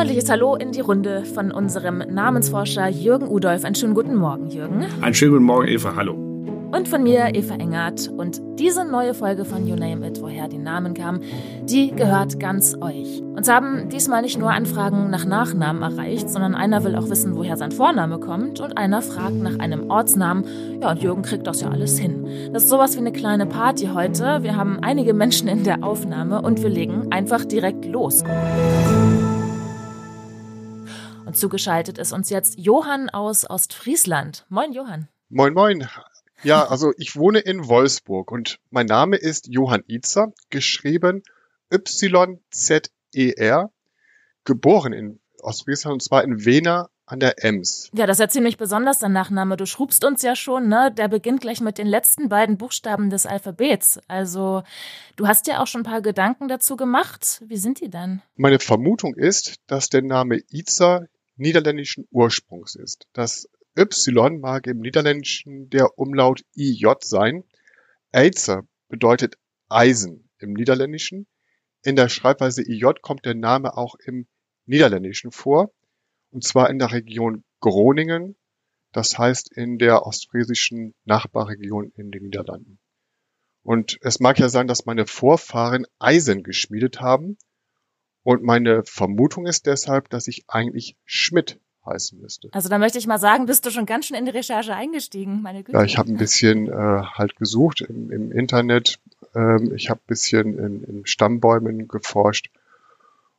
freundliches Hallo in die Runde von unserem Namensforscher Jürgen Udolf. Einen schönen guten Morgen, Jürgen. Einen schönen guten Morgen, Eva. Hallo. Und von mir, Eva Engert. Und diese neue Folge von You Name It, woher die Namen kamen, die gehört ganz euch. Uns haben diesmal nicht nur Anfragen nach Nachnamen erreicht, sondern einer will auch wissen, woher sein Vorname kommt und einer fragt nach einem Ortsnamen. Ja, und Jürgen kriegt das ja alles hin. Das ist sowas wie eine kleine Party heute. Wir haben einige Menschen in der Aufnahme und wir legen einfach direkt los. Und zugeschaltet ist uns jetzt Johann aus Ostfriesland. Moin, Johann. Moin, moin. Ja, also ich wohne in Wolfsburg und mein Name ist Johann Itzer, geschrieben Y-Z-E-R, geboren in Ostfriesland und zwar in Wena an der Ems. Ja, das ist ja ziemlich besonders, dein Nachname. Du schrubst uns ja schon, ne? Der beginnt gleich mit den letzten beiden Buchstaben des Alphabets. Also, du hast ja auch schon ein paar Gedanken dazu gemacht. Wie sind die denn? Meine Vermutung ist, dass der Name Itzer niederländischen Ursprungs ist. Das Y mag im Niederländischen der Umlaut IJ sein. Eizer bedeutet Eisen im Niederländischen. In der Schreibweise IJ kommt der Name auch im Niederländischen vor, und zwar in der Region Groningen, das heißt in der ostfriesischen Nachbarregion in den Niederlanden. Und es mag ja sein, dass meine Vorfahren Eisen geschmiedet haben, und meine Vermutung ist deshalb, dass ich eigentlich Schmidt heißen müsste. Also da möchte ich mal sagen, bist du schon ganz schön in die Recherche eingestiegen, meine Güte. Ja, ich habe ein bisschen äh, halt gesucht im, im Internet. Ähm, ich habe ein bisschen in, in Stammbäumen geforscht.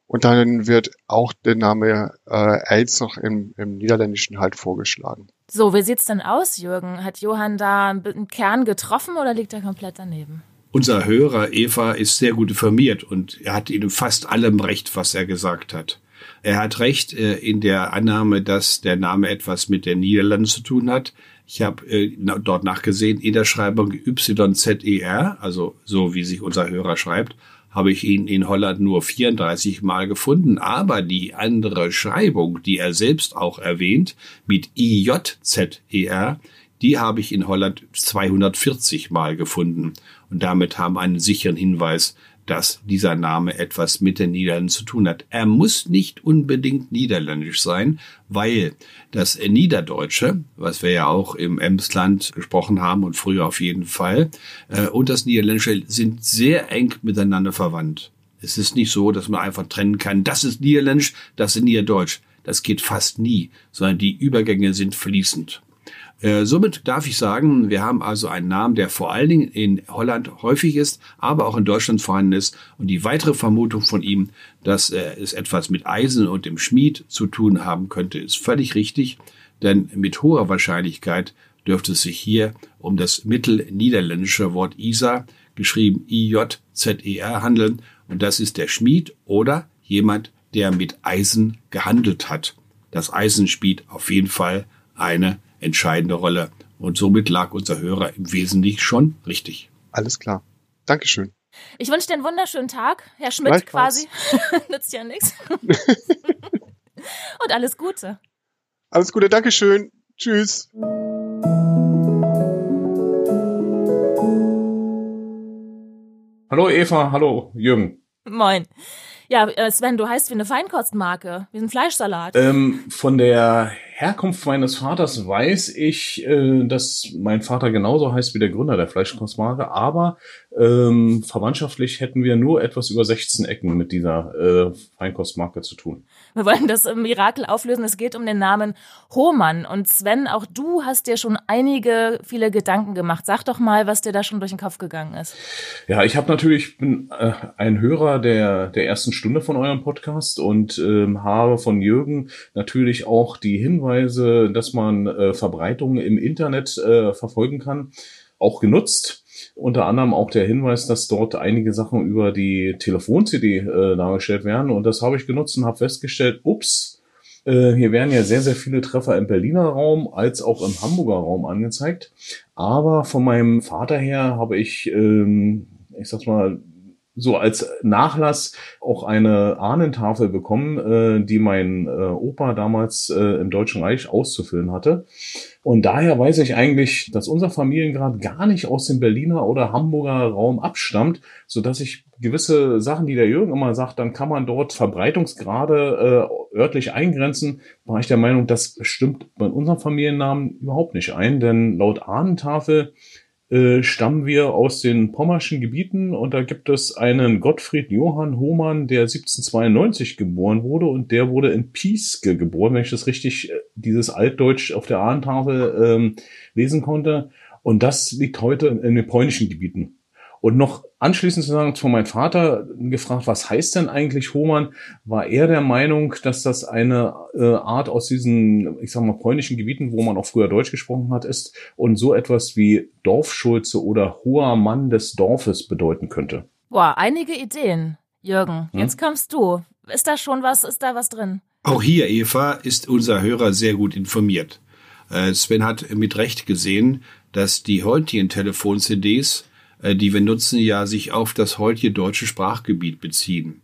Und dann wird auch der Name äh, Els noch im, im Niederländischen halt vorgeschlagen. So, wie sieht's denn aus, Jürgen? Hat Johann da einen Kern getroffen oder liegt er komplett daneben? Unser Hörer Eva ist sehr gut informiert und er hat in fast allem recht, was er gesagt hat. Er hat recht äh, in der Annahme, dass der Name etwas mit den Niederlanden zu tun hat. Ich habe äh, dort nachgesehen, in der Schreibung YZER, also so wie sich unser Hörer schreibt, habe ich ihn in Holland nur 34 Mal gefunden, aber die andere Schreibung, die er selbst auch erwähnt, mit IJZER, die habe ich in Holland 240 Mal gefunden und damit haben einen sicheren Hinweis, dass dieser Name etwas mit den Niederlanden zu tun hat. Er muss nicht unbedingt niederländisch sein, weil das Niederdeutsche, was wir ja auch im Emsland gesprochen haben und früher auf jeden Fall, äh, und das Niederländische sind sehr eng miteinander verwandt. Es ist nicht so, dass man einfach trennen kann, das ist Niederländisch, das ist Niederdeutsch. Das geht fast nie, sondern die Übergänge sind fließend. Äh, somit darf ich sagen, wir haben also einen Namen, der vor allen Dingen in Holland häufig ist, aber auch in Deutschland vorhanden ist. Und die weitere Vermutung von ihm, dass äh, es etwas mit Eisen und dem Schmied zu tun haben könnte, ist völlig richtig. Denn mit hoher Wahrscheinlichkeit dürfte es sich hier um das mittelniederländische Wort Isa, geschrieben I-J-Z-E-R, handeln. Und das ist der Schmied oder jemand, der mit Eisen gehandelt hat. Das Eisen spielt auf jeden Fall eine entscheidende Rolle. Und somit lag unser Hörer im Wesentlichen schon richtig. Alles klar. Dankeschön. Ich wünsche dir einen wunderschönen Tag, Herr Schmidt quasi. Nützt ja nichts. Und alles Gute. Alles Gute, Dankeschön. Tschüss. Hallo Eva, hallo Jürgen. Moin. Ja, äh, Sven, du heißt wie eine Feinkostmarke, wie ein Fleischsalat. Ähm, von der Herkunft meines Vaters weiß ich, äh, dass mein Vater genauso heißt wie der Gründer der Fleischkostmarke, aber ähm, verwandtschaftlich hätten wir nur etwas über 16 Ecken mit dieser äh, Feinkostmarke zu tun. Wir wollen das Mirakel auflösen. Es geht um den Namen Hohmann. Und Sven, auch du hast dir schon einige, viele Gedanken gemacht. Sag doch mal, was dir da schon durch den Kopf gegangen ist. Ja, ich habe natürlich bin äh, ein Hörer der der ersten Stunde von eurem Podcast und ähm, habe von Jürgen natürlich auch die Hinweise, dass man äh, Verbreitungen im Internet äh, verfolgen kann, auch genutzt unter anderem auch der Hinweis, dass dort einige Sachen über die Telefon-CD äh, dargestellt werden. Und das habe ich genutzt und habe festgestellt, ups, äh, hier werden ja sehr, sehr viele Treffer im Berliner Raum als auch im Hamburger Raum angezeigt. Aber von meinem Vater her habe ich, ähm, ich sag mal, so als Nachlass auch eine Ahnentafel bekommen, äh, die mein äh, Opa damals äh, im Deutschen Reich auszufüllen hatte. Und daher weiß ich eigentlich, dass unser Familiengrad gar nicht aus dem Berliner oder Hamburger Raum abstammt, so dass ich gewisse Sachen, die der Jürgen immer sagt, dann kann man dort Verbreitungsgrade äh, örtlich eingrenzen, war ich der Meinung, das stimmt bei unserem Familiennamen überhaupt nicht ein, denn laut Ahnentafel äh, stammen wir aus den pommerschen Gebieten und da gibt es einen Gottfried Johann Hohmann, der 1792 geboren wurde und der wurde in Pieske geboren, wenn ich das richtig, äh, dieses Altdeutsch auf der Ahnentafel ähm, lesen konnte. Und das liegt heute in den polnischen Gebieten. Und noch anschließend zu sagen, von meinem Vater gefragt, was heißt denn eigentlich Hohmann, war er der Meinung, dass das eine äh, Art aus diesen, ich sag mal, polnischen Gebieten, wo man auch früher Deutsch gesprochen hat, ist und so etwas wie Dorfschulze oder hoher Mann des Dorfes bedeuten könnte. Boah, einige Ideen. Jürgen, hm? jetzt kommst du. Ist da schon was, ist da was drin? Auch hier, Eva, ist unser Hörer sehr gut informiert. Äh, Sven hat mit Recht gesehen, dass die heutigen Telefon-CDs die wir nutzen, ja sich auf das heutige deutsche Sprachgebiet beziehen.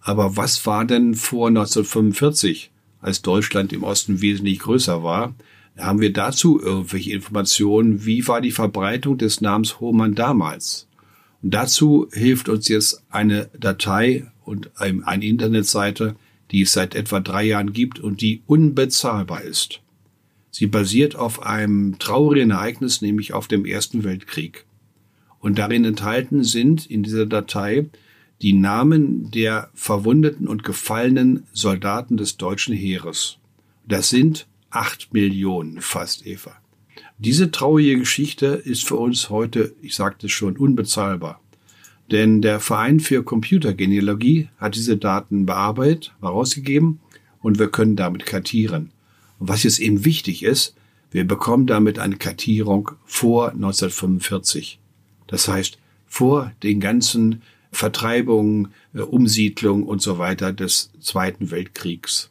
Aber was war denn vor 1945, als Deutschland im Osten wesentlich größer war? Haben wir dazu irgendwelche Informationen? Wie war die Verbreitung des Namens Hohmann damals? Und dazu hilft uns jetzt eine Datei und eine Internetseite, die es seit etwa drei Jahren gibt und die unbezahlbar ist. Sie basiert auf einem traurigen Ereignis, nämlich auf dem Ersten Weltkrieg. Und darin enthalten sind in dieser Datei die Namen der verwundeten und gefallenen Soldaten des deutschen Heeres. Das sind acht Millionen fast, Eva. Diese traurige Geschichte ist für uns heute, ich sagte es schon, unbezahlbar. Denn der Verein für Computergenealogie hat diese Daten bearbeitet, herausgegeben und wir können damit kartieren. Und was jetzt eben wichtig ist, wir bekommen damit eine Kartierung vor 1945. Das heißt, vor den ganzen Vertreibungen, äh, Umsiedlungen und so weiter des Zweiten Weltkriegs.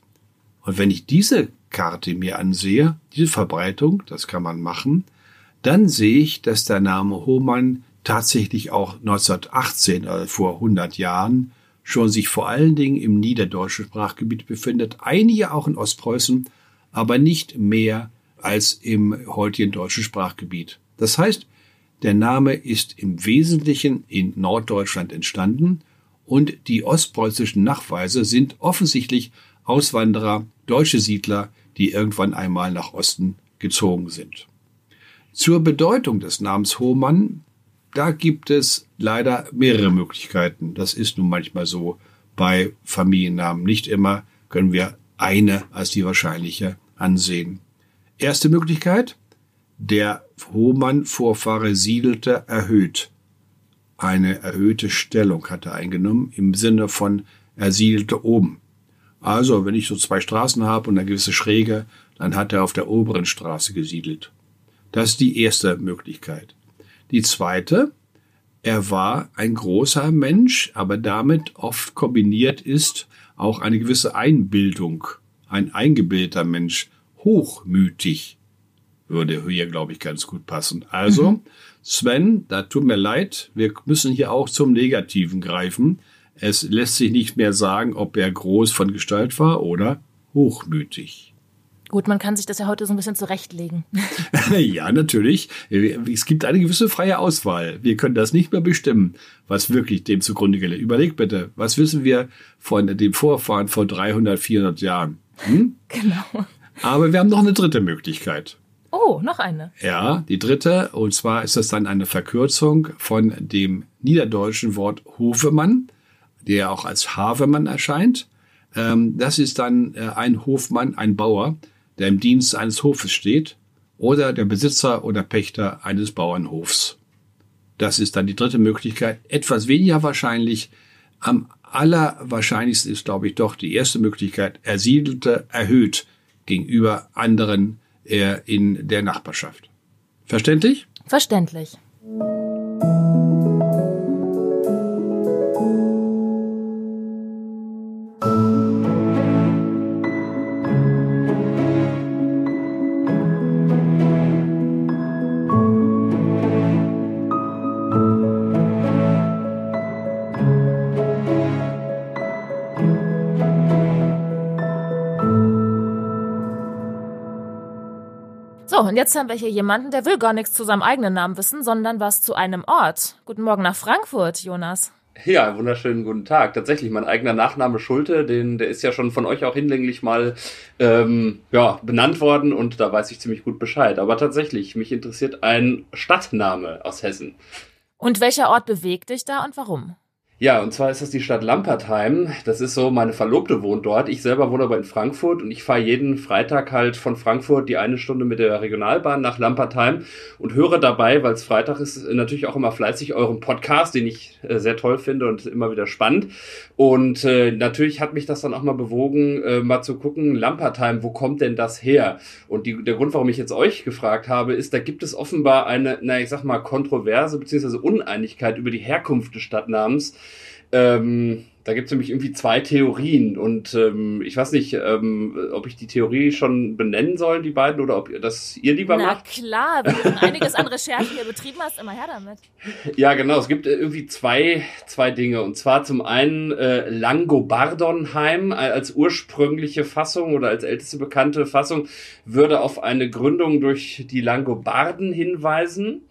Und wenn ich diese Karte mir ansehe, diese Verbreitung, das kann man machen, dann sehe ich, dass der Name Hohmann tatsächlich auch 1918, also vor 100 Jahren, schon sich vor allen Dingen im niederdeutschen Sprachgebiet befindet, einige auch in Ostpreußen, aber nicht mehr als im heutigen deutschen Sprachgebiet. Das heißt, der Name ist im Wesentlichen in Norddeutschland entstanden und die ostpreußischen Nachweise sind offensichtlich Auswanderer, deutsche Siedler, die irgendwann einmal nach Osten gezogen sind. Zur Bedeutung des Namens Hohmann, da gibt es leider mehrere Möglichkeiten. Das ist nun manchmal so bei Familiennamen. Nicht immer können wir eine als die wahrscheinliche ansehen. Erste Möglichkeit, der Hohmann-Vorfahre siedelte erhöht. Eine erhöhte Stellung hat er eingenommen im Sinne von er siedelte oben. Also, wenn ich so zwei Straßen habe und eine gewisse Schräge, dann hat er auf der oberen Straße gesiedelt. Das ist die erste Möglichkeit. Die zweite, er war ein großer Mensch, aber damit oft kombiniert ist auch eine gewisse Einbildung, ein eingebildeter Mensch, hochmütig würde hier, glaube ich, ganz gut passen. Also, mhm. Sven, da tut mir leid, wir müssen hier auch zum Negativen greifen. Es lässt sich nicht mehr sagen, ob er groß von Gestalt war oder hochmütig. Gut, man kann sich das ja heute so ein bisschen zurechtlegen. ja, natürlich. Es gibt eine gewisse freie Auswahl. Wir können das nicht mehr bestimmen, was wirklich dem zugrunde geht. Überleg bitte, was wissen wir von dem Vorfahren vor 300, 400 Jahren? Hm? Genau. Aber wir haben noch eine dritte Möglichkeit. Oh, noch eine. Ja, die dritte. Und zwar ist das dann eine Verkürzung von dem niederdeutschen Wort Hofemann, der auch als Havemann erscheint. Ähm, das ist dann äh, ein Hofmann, ein Bauer, der im Dienst eines Hofes steht oder der Besitzer oder Pächter eines Bauernhofs. Das ist dann die dritte Möglichkeit. Etwas weniger wahrscheinlich. Am allerwahrscheinlichsten ist, glaube ich, doch die erste Möglichkeit. Er siedelte erhöht gegenüber anderen in der Nachbarschaft. Verständlich? Verständlich. Jetzt haben wir hier jemanden, der will gar nichts zu seinem eigenen Namen wissen, sondern was zu einem Ort. Guten Morgen nach Frankfurt, Jonas. Ja, wunderschönen guten Tag. Tatsächlich, mein eigener Nachname Schulte, den, der ist ja schon von euch auch hinlänglich mal ähm, ja, benannt worden und da weiß ich ziemlich gut Bescheid. Aber tatsächlich, mich interessiert ein Stadtname aus Hessen. Und welcher Ort bewegt dich da und warum? Ja, und zwar ist das die Stadt Lampertheim. Das ist so, meine Verlobte wohnt dort. Ich selber wohne aber in Frankfurt und ich fahre jeden Freitag halt von Frankfurt die eine Stunde mit der Regionalbahn nach Lampertheim und höre dabei, weil es Freitag ist, natürlich auch immer fleißig euren Podcast, den ich äh, sehr toll finde und immer wieder spannend. Und äh, natürlich hat mich das dann auch mal bewogen, äh, mal zu gucken, Lampertheim, wo kommt denn das her? Und die, der Grund, warum ich jetzt euch gefragt habe, ist, da gibt es offenbar eine, na ich sag mal, Kontroverse beziehungsweise Uneinigkeit über die Herkunft des Stadtnamens. Ähm, da gibt es nämlich irgendwie zwei Theorien und ähm, ich weiß nicht, ähm, ob ich die Theorie schon benennen soll, die beiden, oder ob ihr das ihr lieber Na macht. klar, wenn du einiges an Recherchen hier betrieben hast, immer her damit. Ja, genau. Es gibt äh, irgendwie zwei, zwei Dinge. Und zwar zum einen äh, Langobardonheim als ursprüngliche Fassung oder als älteste bekannte Fassung würde auf eine Gründung durch die Langobarden hinweisen.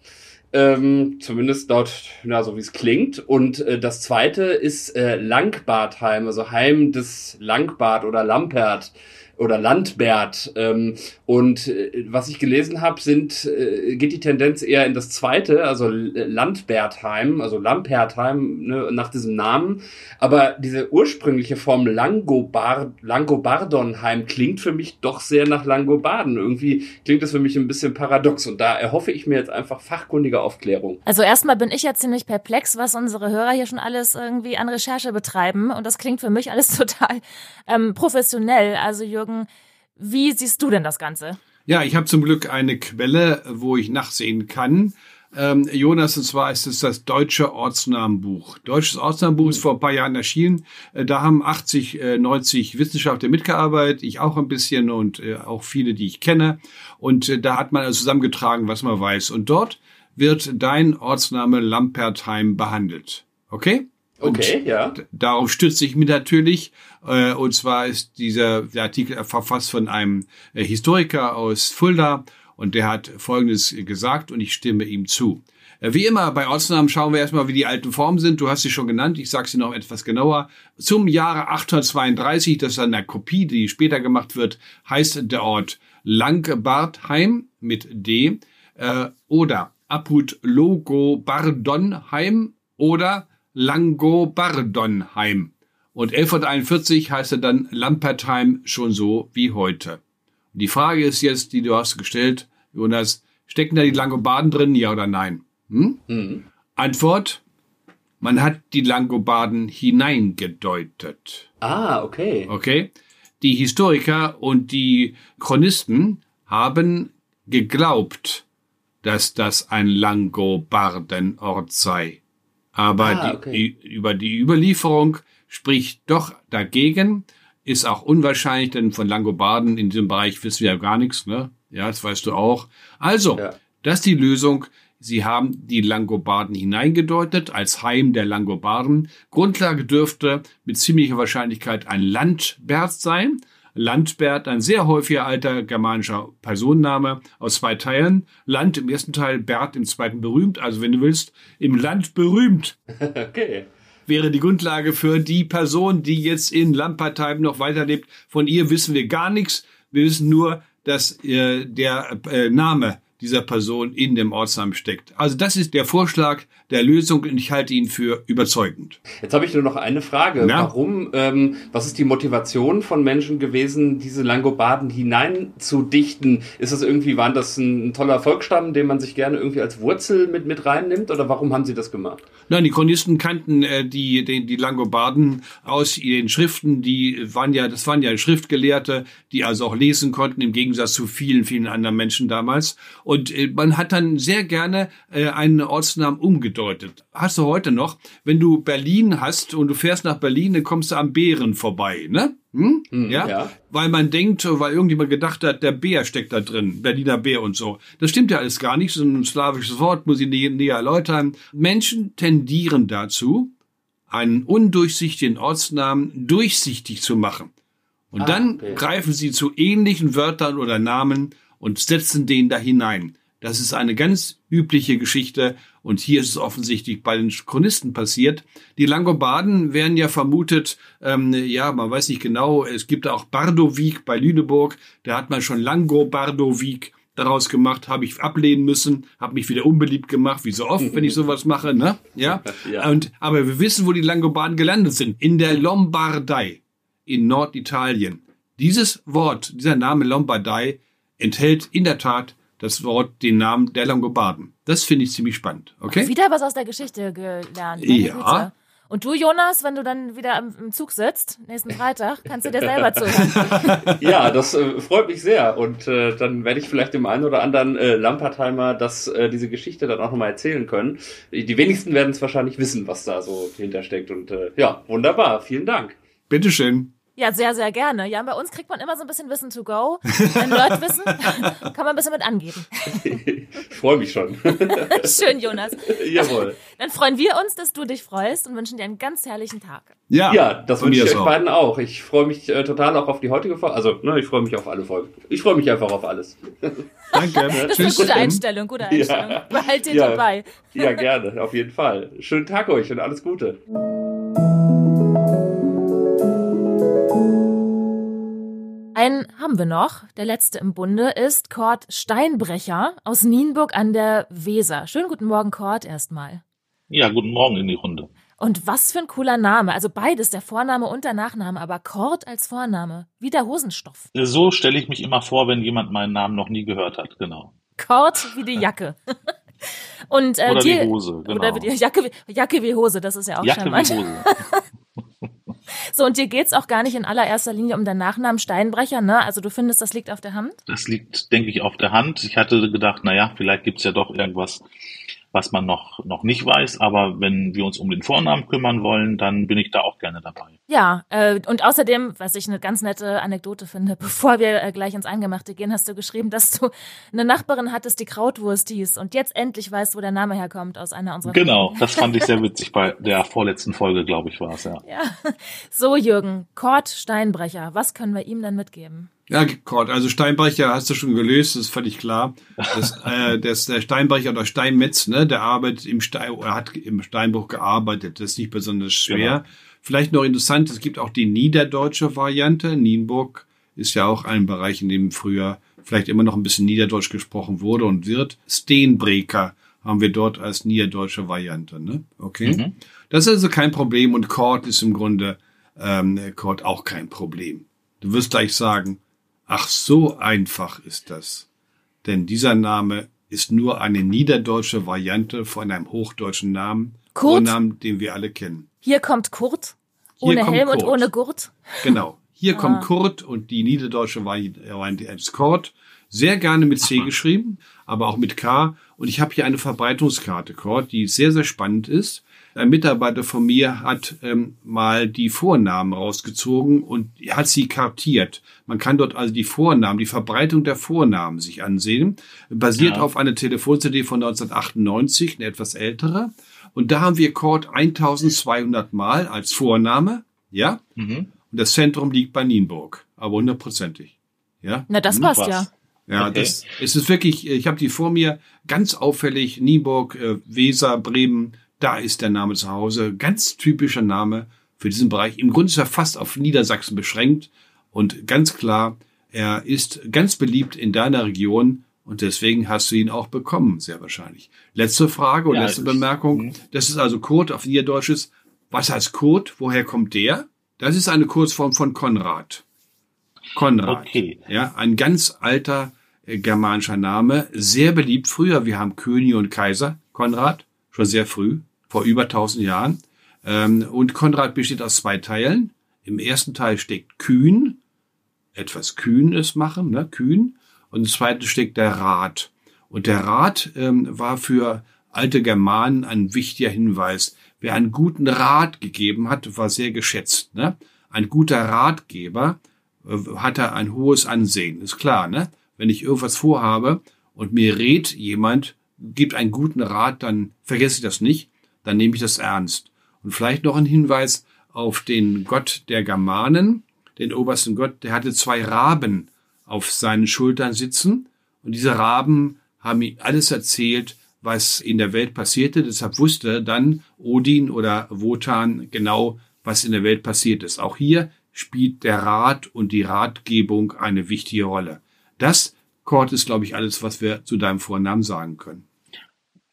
Ähm, zumindest dort, na, so wie es klingt. Und äh, das zweite ist äh, Langbadheim, also Heim des Langbad oder Lampert oder Landbert. Ähm, und äh, was ich gelesen habe, sind äh, geht die Tendenz eher in das zweite, also Landbertheim, also Lampertheim ne, nach diesem Namen. Aber diese ursprüngliche Form Langobard, Langobardonheim klingt für mich doch sehr nach Langobarden. Irgendwie klingt das für mich ein bisschen paradox. Und da erhoffe ich mir jetzt einfach fachkundige Aufklärung. Also erstmal bin ich ja ziemlich perplex, was unsere Hörer hier schon alles irgendwie an Recherche betreiben. Und das klingt für mich alles total ähm, professionell. Also Jürgen, wie siehst du denn das Ganze? Ja, ich habe zum Glück eine Quelle, wo ich nachsehen kann. Ähm, Jonas, und zwar ist es das Deutsche Ortsnamenbuch. Deutsches Ortsnamenbuch ist vor ein paar Jahren erschienen. Äh, da haben 80, äh, 90 Wissenschaftler mitgearbeitet, ich auch ein bisschen und äh, auch viele, die ich kenne. Und äh, da hat man also zusammengetragen, was man weiß. Und dort wird dein Ortsname Lampertheim behandelt. Okay? Okay, ja. Darauf stütze ich mich natürlich. Äh, und zwar ist dieser der Artikel verfasst von einem äh, Historiker aus Fulda und der hat Folgendes gesagt und ich stimme ihm zu. Äh, wie immer bei Ortsnamen schauen wir erstmal, wie die alten Formen sind. Du hast sie schon genannt, ich sage sie noch etwas genauer. Zum Jahre 832, das ist eine Kopie, die später gemacht wird, heißt der Ort Langbartheim mit D oder Apud Logo Bardonheim oder Langobardonheim. Und 1141 heißt er dann Lampertheim schon so wie heute. Und die Frage ist jetzt, die du hast gestellt, Jonas, stecken da die Langobarden drin, ja oder nein? Hm? Mhm. Antwort, man hat die Langobarden hineingedeutet. Ah, okay. Okay? Die Historiker und die Chronisten haben geglaubt, dass das ein Langobardenort sei. Aber Ah, die, okay. die, über die Überlieferung spricht doch dagegen, ist auch unwahrscheinlich, denn von Langobarden in diesem Bereich wissen wir ja gar nichts, ne? Ja, das weißt du auch. Also, Ja. das ist die Lösung. Sie haben die Langobarden hineingedeutet als Heim der Langobarden. Grundlage dürfte mit ziemlicher Wahrscheinlichkeit ein Landbert sein. Landbert, ein sehr häufiger alter germanischer Personenname aus zwei Teilen. Land im ersten Teil, Bert im zweiten berühmt. Also wenn du willst, im Land berühmt Okay. wäre die Grundlage für die Person, die jetzt in Lampertheim noch weiterlebt. Von ihr wissen wir gar nichts. Wir wissen nur, dass äh, der äh, Name dieser Person in dem Ortsnamen steckt. Also das ist der Vorschlag der Lösung und ich halte ihn für überzeugend. Jetzt habe ich nur noch eine Frage. Ja. Warum, ähm, was ist die Motivation von Menschen gewesen, diese Langobarden hineinzudichten? Ist das irgendwie, waren das ein, ein toller Volksstamm, den man sich gerne irgendwie als Wurzel mit, mit reinnimmt? Oder warum haben sie das gemacht? Nein, die Chronisten kannten äh, die, die, die Langobarden aus ihren Schriften, die waren ja, das waren ja Schriftgelehrte, die also auch lesen konnten, im Gegensatz zu vielen, vielen anderen Menschen damals. Und äh, man hat dann sehr gerne äh, einen Ortsnamen umgedeutet. Hast du heute noch, wenn du Berlin hast und du fährst nach Berlin, dann kommst du am Bären vorbei, ne? Hm? ja? ja. Weil man denkt, weil irgendjemand gedacht hat, der Bär steckt da drin, Berliner Bär und so. Das stimmt ja alles gar nicht, so ein slawisches Wort, muss ich nä- näher erläutern. Menschen tendieren dazu, einen undurchsichtigen Ortsnamen durchsichtig zu machen. Und Ah, dann okay. greifen sie zu ähnlichen Wörtern oder Namen und setzen den da hinein. Das ist eine ganz übliche Geschichte und hier ist es offensichtlich bei den Chronisten passiert. Die Langobarden werden ja vermutet, ähm, ja, man weiß nicht genau, es gibt auch Bardowik bei Lüneburg, da hat man schon Langobardowik daraus gemacht, habe ich ablehnen müssen, habe mich wieder unbeliebt gemacht, wie so oft, wenn ich sowas mache, ne? Ja. ja. Und aber wir wissen, wo die Langobarden gelandet sind, in der Lombardei in Norditalien. Dieses Wort, dieser Name Lombardei enthält in der Tat das Wort, den Namen der Langobarden. Das finde ich ziemlich spannend. Okay? Wieder was aus der Geschichte gelernt. Ja. Und du, Jonas, wenn du dann wieder im Zug sitzt, nächsten Freitag, kannst du dir selber zuhören. ja, das äh, freut mich sehr. Und äh, dann werde ich vielleicht dem einen oder anderen äh, Lampertheimer das, äh, diese Geschichte dann auch nochmal erzählen können. Die wenigsten werden es wahrscheinlich wissen, was da so hintersteckt. Und äh, ja, wunderbar. Vielen Dank. Bitteschön. Ja, sehr, sehr gerne. Ja, bei uns kriegt man immer so ein bisschen Wissen to go. Ein Nerdwissen kann man ein bisschen mit angeben. Ich freue mich schon. Schön, Jonas. Jawohl. Dann freuen wir uns, dass du dich freust und wünschen dir einen ganz herrlichen Tag. Ja, ja das wünsche ich euch auch. beiden auch. Ich freue mich äh, total auch auf die heutige Folge. Also, ne, ich freue mich auf alle Folgen. Ich freue mich einfach auf alles. Danke. Das ist eine gute Einstellung, gute Einstellung. Ja. Behalt den ja. dabei. Ja, gerne, auf jeden Fall. Schönen Tag euch und alles Gute. Einen haben wir noch. Der letzte im Bunde ist Kurt Steinbrecher aus Nienburg an der Weser. Schönen guten Morgen, Kurt, erstmal. Ja, guten Morgen in die Runde. Und was für ein cooler Name. Also beides, der Vorname und der Nachname, aber Kort als Vorname. Wie der Hosenstoff. So stelle ich mich immer vor, wenn jemand meinen Namen noch nie gehört hat, genau. Kort wie die Jacke. Und, äh, oder die, die Hose, genau. Oder die Jacke, Jacke wie Hose, das ist ja auch Jacke charmant. wie Hose. So, und dir geht's auch gar nicht in allererster Linie um den Nachnamen Steinbrecher, ne? Also du findest, das liegt auf der Hand? Das liegt, denke ich, auf der Hand. Ich hatte gedacht, na ja, vielleicht gibt's ja doch irgendwas, was man noch, noch nicht weiß. Aber wenn wir uns um den Vornamen kümmern wollen, dann bin ich da auch gerne dabei. Ja, äh, und außerdem, was ich eine ganz nette Anekdote finde, bevor wir äh, gleich ins Eingemachte gehen, hast du geschrieben, dass du eine Nachbarin hattest, die Krautwurst hieß und jetzt endlich weißt, wo der Name herkommt aus einer unserer Genau, Folgen. das fand ich sehr witzig bei der vorletzten Folge, glaube ich, war es, ja. ja. So, Jürgen, Kurt Steinbrecher, was können wir ihm denn mitgeben? Ja, Kurt, also Steinbrecher hast du schon gelöst, das ist völlig klar. Das, äh, das, der Steinbrecher oder Steinmetz, ne, der arbeitet im Stein, oder hat im Steinbruch gearbeitet, das ist nicht besonders schwer. Genau. Vielleicht noch interessant, es gibt auch die niederdeutsche Variante. Nienburg ist ja auch ein Bereich, in dem früher vielleicht immer noch ein bisschen Niederdeutsch gesprochen wurde und wird. Steenbreker haben wir dort als niederdeutsche Variante. Ne? Okay. Mhm. Das ist also kein Problem und Chord ist im Grunde ähm, Chord auch kein Problem. Du wirst gleich sagen, ach so einfach ist das. Denn dieser Name ist nur eine niederdeutsche Variante von einem hochdeutschen Namen, Kurt? Namen, den wir alle kennen. Hier kommt Kurt. Ohne Helm Kurt. und ohne Gurt. Genau. Hier ah. kommt Kurt und die niederdeutsche Variante als Kurt. Sehr gerne mit C geschrieben, aber auch mit K. Und ich habe hier eine Verbreitungskarte, Kurt, die sehr, sehr spannend ist. Ein Mitarbeiter von mir hat ähm, mal die Vornamen rausgezogen und hat sie kartiert. Man kann dort also die Vornamen, die Verbreitung der Vornamen sich ansehen. Basiert ja. auf einer Telefon-CD von 1998, eine etwas ältere. Und da haben wir Kord 1200 Mal als Vorname, ja? Mhm. Und das Zentrum liegt bei Nienburg, aber hundertprozentig. Ja? Na, das passt Was? ja. Ja, okay. das es ist wirklich, ich habe die vor mir, ganz auffällig, Nienburg, äh, Weser, Bremen, da ist der Name zu Hause, ganz typischer Name für diesen Bereich. Im Grunde ist er fast auf Niedersachsen beschränkt und ganz klar, er ist ganz beliebt in deiner Region und deswegen hast du ihn auch bekommen, sehr wahrscheinlich. Letzte Frage und ja, letzte Bemerkung. Mhm. Das ist also Kurt auf Niederdeutsches. Was heißt Kurt? Woher kommt der? Das ist eine Kurzform von Konrad. Konrad. Okay. Ja, ein ganz alter äh, germanischer Name, sehr beliebt früher. Wir haben König und Kaiser, Konrad, schon sehr früh, vor über 1000 Jahren. Ähm, und Konrad besteht aus zwei Teilen. Im ersten Teil steckt Kühn, etwas Kühnes machen, ne, Kühn und im zweiten steckt der Rat. Und der Rat ähm, war für alte Germanen ein wichtiger Hinweis. Wer einen guten Rat gegeben hat, war sehr geschätzt. Ne? Ein guter Ratgeber äh, hatte ein hohes Ansehen. Ist klar, ne? Wenn ich irgendwas vorhabe und mir rät jemand, gibt einen guten Rat, dann vergesse ich das nicht, dann nehme ich das ernst. Und vielleicht noch ein Hinweis auf den Gott der Germanen, den obersten Gott, der hatte zwei Raben auf seinen Schultern sitzen Und diese Raben haben ihm alles erzählt, was in der Welt passierte. Deshalb wusste dann Odin oder Wotan genau, was in der Welt passiert ist. Auch hier spielt der Rat und die Ratgebung eine wichtige Rolle. Das, Kurt, ist, glaube ich, alles, was wir zu deinem Vornamen sagen können.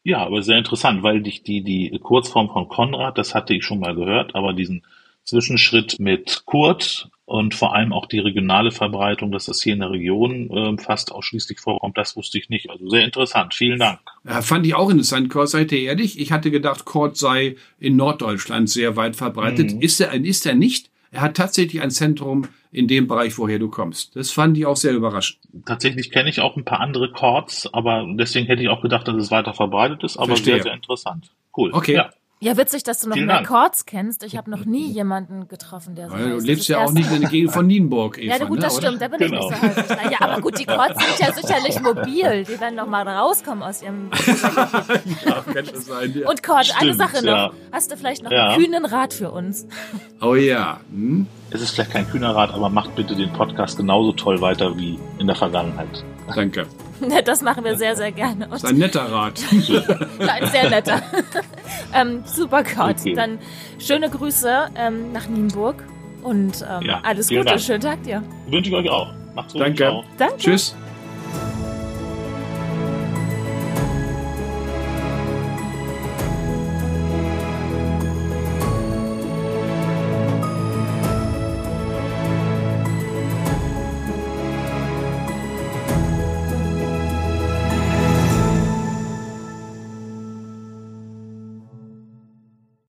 Ja, aber sehr interessant, weil die, die, die Kurzform von Konrad, das hatte ich schon mal gehört, aber diesen Zwischenschritt mit Kurt und vor allem auch die regionale Verbreitung, dass das hier in der Region äh, fast ausschließlich vorkommt, das wusste ich nicht. Also sehr interessant. Vielen Dank. Ja, fand ich auch interessant. Kurt, seid ihr ehrlich? Ich hatte gedacht, Kurt sei in Norddeutschland sehr weit verbreitet. Mhm. Ist er, ist er nicht? Er hat tatsächlich ein Zentrum in dem Bereich, woher du kommst. Das fand ich auch sehr überraschend. Tatsächlich kenne ich auch ein paar andere Chords, aber deswegen hätte ich auch gedacht, dass es weiter verbreitet ist, aber Verstehe. sehr, sehr interessant. Cool. Okay. Ja. Ja, witzig, dass du noch Vielen mehr Dank. Chords kennst. Ich habe noch nie jemanden getroffen, der so ja, Du lebst ja auch nicht in der Gegend von Nienburg, Eva, Ja, gut, das ne, stimmt. Da bin genau. ich nicht so häufig. Ja, aber gut, die Chords sind ja sicherlich mobil. Die werden noch mal rauskommen aus ihrem... ja, könnte sein. Ja. Und Cord, eine Sache noch. Ja. Hast du vielleicht noch ja. einen kühnen Rat für uns? Oh ja. Hm? Es ist vielleicht kein kühner Rat, aber macht bitte den Podcast genauso toll weiter wie in der Vergangenheit. Danke. Das machen wir sehr, sehr gerne. das ist ein netter Rat. ein sehr netter. Ähm, super Gott. Okay. Dann schöne Grüße ähm, nach Nienburg und ähm, ja, alles Gute. Dank. Schönen Tag dir. Wünsche ich euch auch. Macht's gut. Danke. Danke. Tschüss.